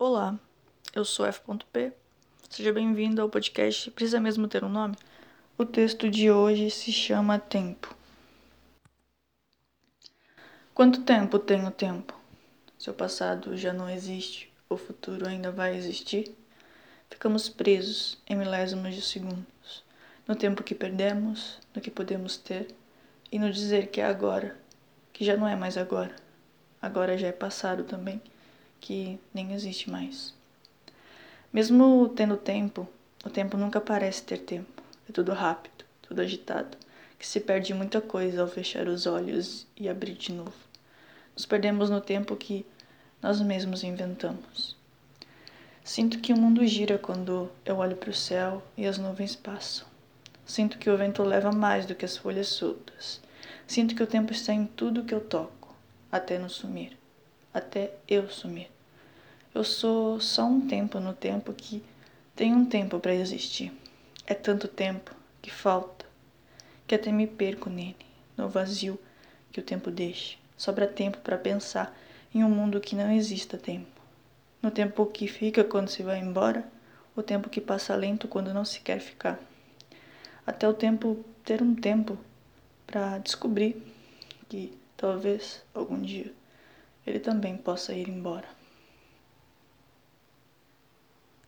Olá, eu sou F.P. Seja bem-vindo ao podcast Precisa Mesmo Ter um Nome? O texto de hoje se chama Tempo. Quanto tempo tem o tempo? Seu passado já não existe, o futuro ainda vai existir? Ficamos presos em milésimos de segundos, no tempo que perdemos, no que podemos ter e no dizer que é agora, que já não é mais agora. Agora já é passado também que nem existe mais. Mesmo tendo tempo, o tempo nunca parece ter tempo. É tudo rápido, tudo agitado, que se perde muita coisa ao fechar os olhos e abrir de novo. Nos perdemos no tempo que nós mesmos inventamos. Sinto que o mundo gira quando eu olho para o céu e as nuvens passam. Sinto que o vento leva mais do que as folhas soltas. Sinto que o tempo está em tudo que eu toco, até no sumir até eu sumir. Eu sou só um tempo no tempo que tem um tempo para existir. É tanto tempo que falta, que até me perco nele, no vazio que o tempo deixa. Sobra tempo para pensar em um mundo que não exista tempo. No tempo que fica quando se vai embora, o tempo que passa lento quando não se quer ficar. Até o tempo ter um tempo para descobrir que talvez algum dia ele também possa ir embora.